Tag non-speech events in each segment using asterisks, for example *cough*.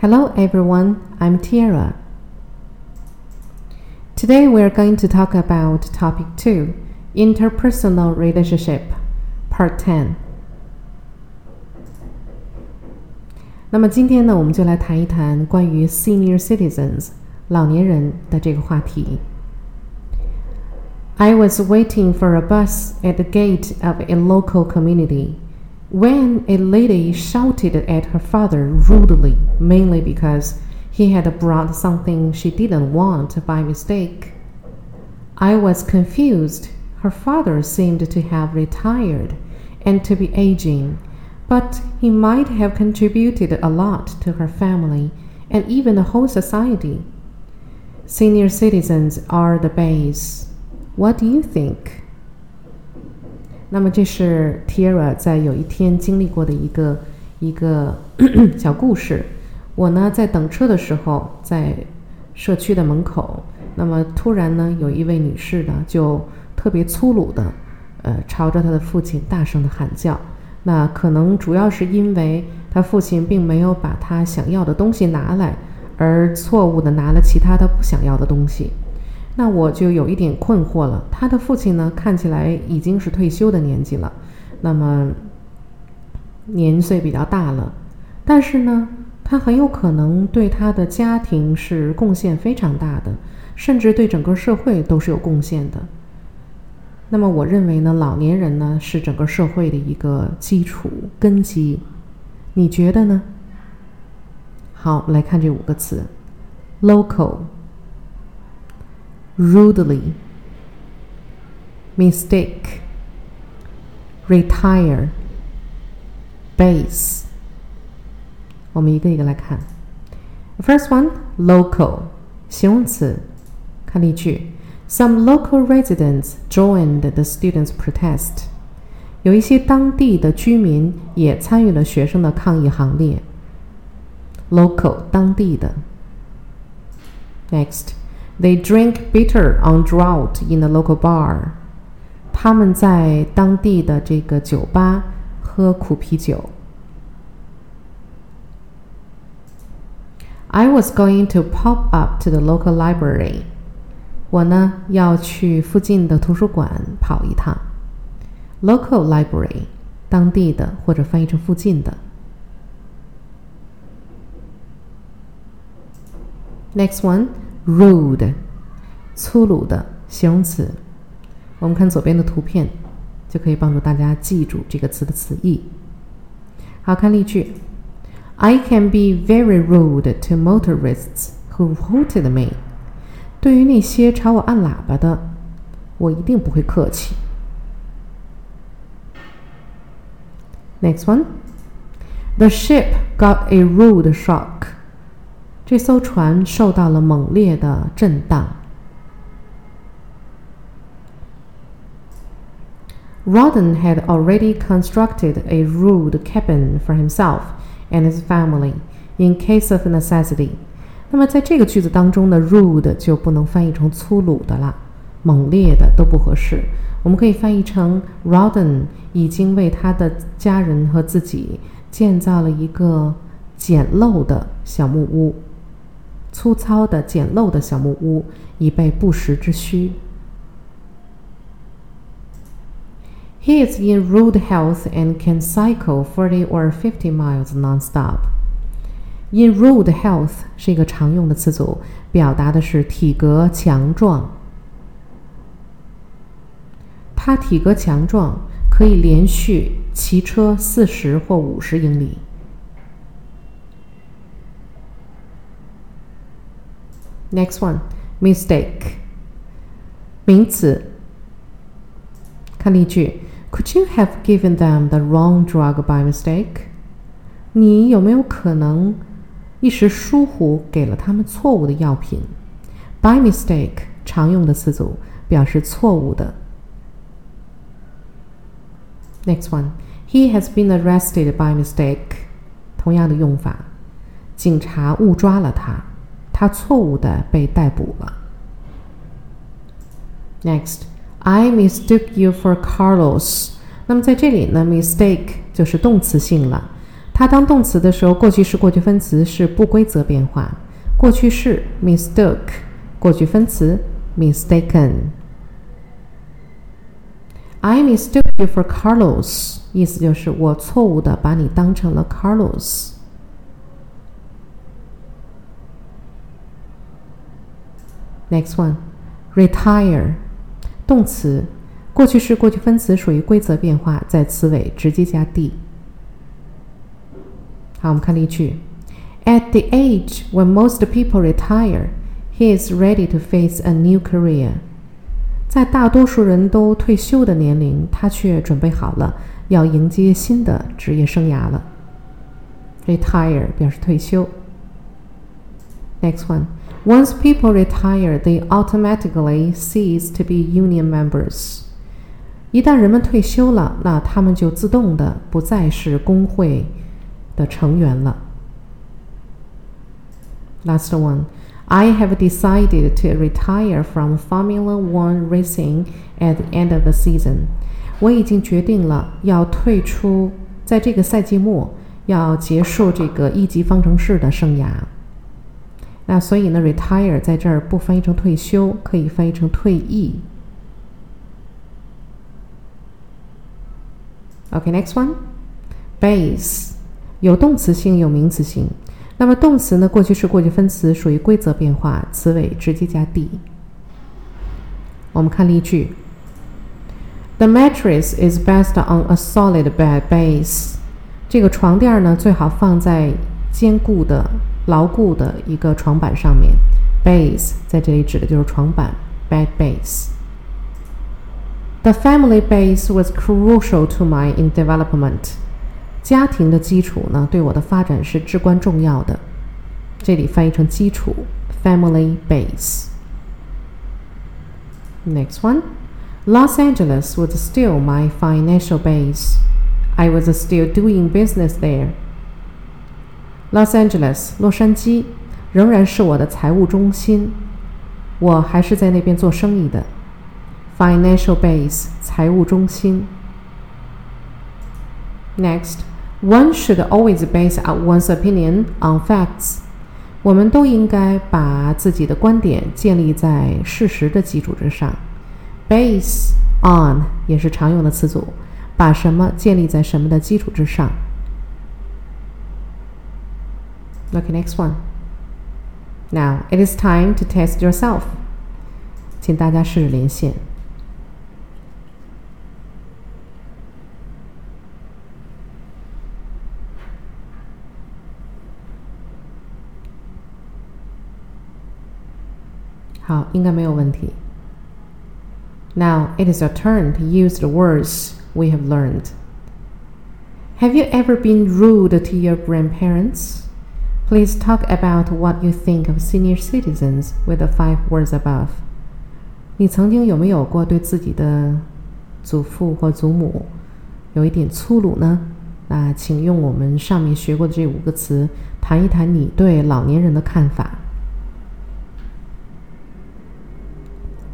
Hello everyone, I'm Tiara. Today we are going to talk about topic 2, interpersonal relationship, part 10. 那么今天呢，我们就来谈一谈关于 senior citizens 老年人的这个话题。I was waiting for a bus at the gate of a local community when a lady shouted at her father rudely, mainly because he had brought something she didn't want by mistake. I was confused. Her father seemed to have retired and to be aging but he might have contributed a lot to her family and even the whole society. Senior citizens are the base. What do you think? 那么这是 Tiara 在有一天经历过的一个一个 *coughs* 小故事。我呢在等车的时候，在社区的门口，那么突然呢有一位女士呢就特别粗鲁的，呃朝着她的父亲大声的喊叫。那可能主要是因为他父亲并没有把他想要的东西拿来，而错误的拿了其他他不想要的东西。那我就有一点困惑了。他的父亲呢，看起来已经是退休的年纪了，那么年岁比较大了，但是呢，他很有可能对他的家庭是贡献非常大的，甚至对整个社会都是有贡献的。那么我认为呢，老年人呢是整个社会的一个基础根基，你觉得呢？好，来看这五个词：local、rudely、mistake、retire、base。我们一个一个来看。First one, local，形容词，看例句。Some local residents joined the students' protest. 有一些当地的居民也参与了学生的抗议行列。Local 当地的。Next, they drink bitter on drought in the local bar. 他们在当地的这个酒吧喝苦啤酒。I was going to pop up to the local library. 我呢要去附近的图书馆跑一趟，local library，当地的或者翻译成附近的。Next one，rude，粗鲁的形容词。我们看左边的图片，就可以帮助大家记住这个词的词义。好看例句：I can be very rude to motorists who hooted me. 对于那些朝我按喇叭的，我一定不会客气。Next one, the ship got a rude shock. 这艘船受到了猛烈的震荡。Rawdon had already constructed a rude cabin for himself and his family in case of necessity. 那么在这个句子当中呢，rude 就不能翻译成粗鲁的了，猛烈的都不合适。我们可以翻译成 Rawdon 已经为他的家人和自己建造了一个简陋的小木屋，粗糙的简陋的小木屋，以备不时之需。He is in rude health and can cycle forty or fifty miles nonstop. In rude health 是一个常用的词组，表达的是体格强壮。他体格强壮，可以连续骑车四十或五十英里。Next one, mistake，名词。看例句：Could you have given them the wrong drug by mistake？你有没有可能？一时疏忽给了他们错误的药品，by mistake 常用的词组表示错误的。Next one, he has been arrested by mistake，同样的用法，警察误抓了他， 他错误的被逮捕了。Next, I mistook you for Carlos。那么在这里呢，mistake 就是动词性了。它当动词的时候，过去式、过去分词是不规则变化。过去式 mistook，过去分词 mistaken。I mistook you for Carlos，意思就是我错误的把你当成了 Carlos。Next one, retire，动词，过去式、过去分词属于规则变化，在词尾直接加 d。好，我们看例句：At the age when most people retire, he is ready to face a new career. 在大多数人都退休的年龄，他却准备好了要迎接新的职业生涯了。Retire 表示退休。Next one. Once people retire, they automatically cease to be union members. 一旦人们退休了，那他们就自动的不再是工会的成员了。Last one. I have decided to retire from Formula One racing at the end of the season。我已经决定了要退出，在这个赛季末要结束这个一级方程式的生涯。 那所以呢，retire 在这儿不翻译成退休，可以翻译成退役。OK，next one，base 有动词性，有名词性。那么动词呢？过去式、过去分词属于规则变化，词尾直接加 d。我们看例句：The mattress is best on a solid bed base。这个床垫呢，最好放在坚固的、牢固的一个床板上面。Base 在这里指的就是床板，bed base。The family base was crucial to my in development。家庭的基础呢，对我的发展是至关重要的。这里翻译成基础，family base。Next one, Los Angeles was still my financial base. I was still doing business there. Los Angeles，洛杉矶，仍然是我的财务中心，我还是在那边做生意的。Financial base，财务中心。Next. One should always base one's opinion on facts。我们都应该把自己的观点建立在事实的基础之上。Base on 也是常用的词组，把什么建立在什么的基础之上。Okay, next one. Now it is time to test yourself. 请大家试着连线。好，应该没有问题。Now it is your turn to use the words we have learned. Have you ever been rude to your grandparents? please talk about what you think of senior citizens with the five words above 你曾经有没有过对自己的祖父或祖母有一点粗鲁呢？那请用我们上面学过的这五个词谈一谈你对老年人的看法。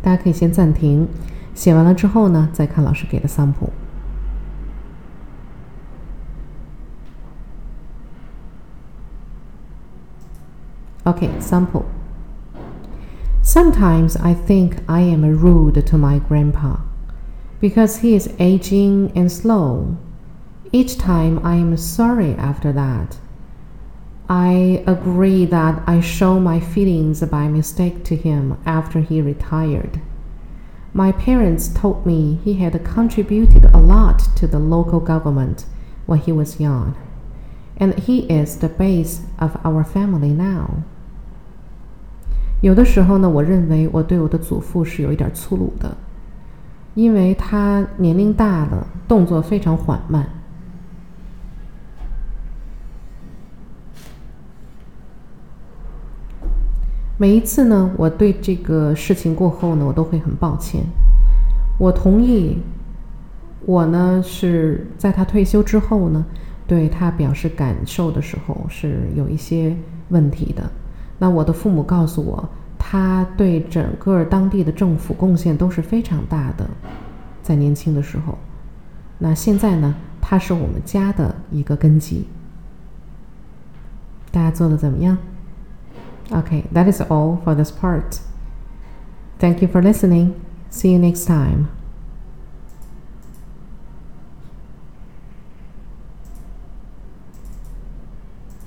大家可以先暂停，写完了之后呢，再看老师给的桑普。Okay, sample. Sometimes I think I am rude to my grandpa because he is aging and slow. Each time I am sorry after that. I agree that I show my feelings by mistake to him after he retired. My parents told me he had contributed a lot to the local government when he was young, and he is the base of our family now. 有的时候呢，我认为我对我的祖父是有一点粗鲁的，因为他年龄大了，动作非常缓慢。每一次呢，我对这个事情过后呢，我都会很抱歉。我同意，我呢是在他退休之后呢，对他表示感受的时候是有一些问题的。那我的父母告诉我，他对整个当地的政府贡献都是非常大的，在年轻的时候。那现在呢，他是我们家的一个根基。大家做的怎么样？OK，that is all for this part. Thank you for listening. See you next time.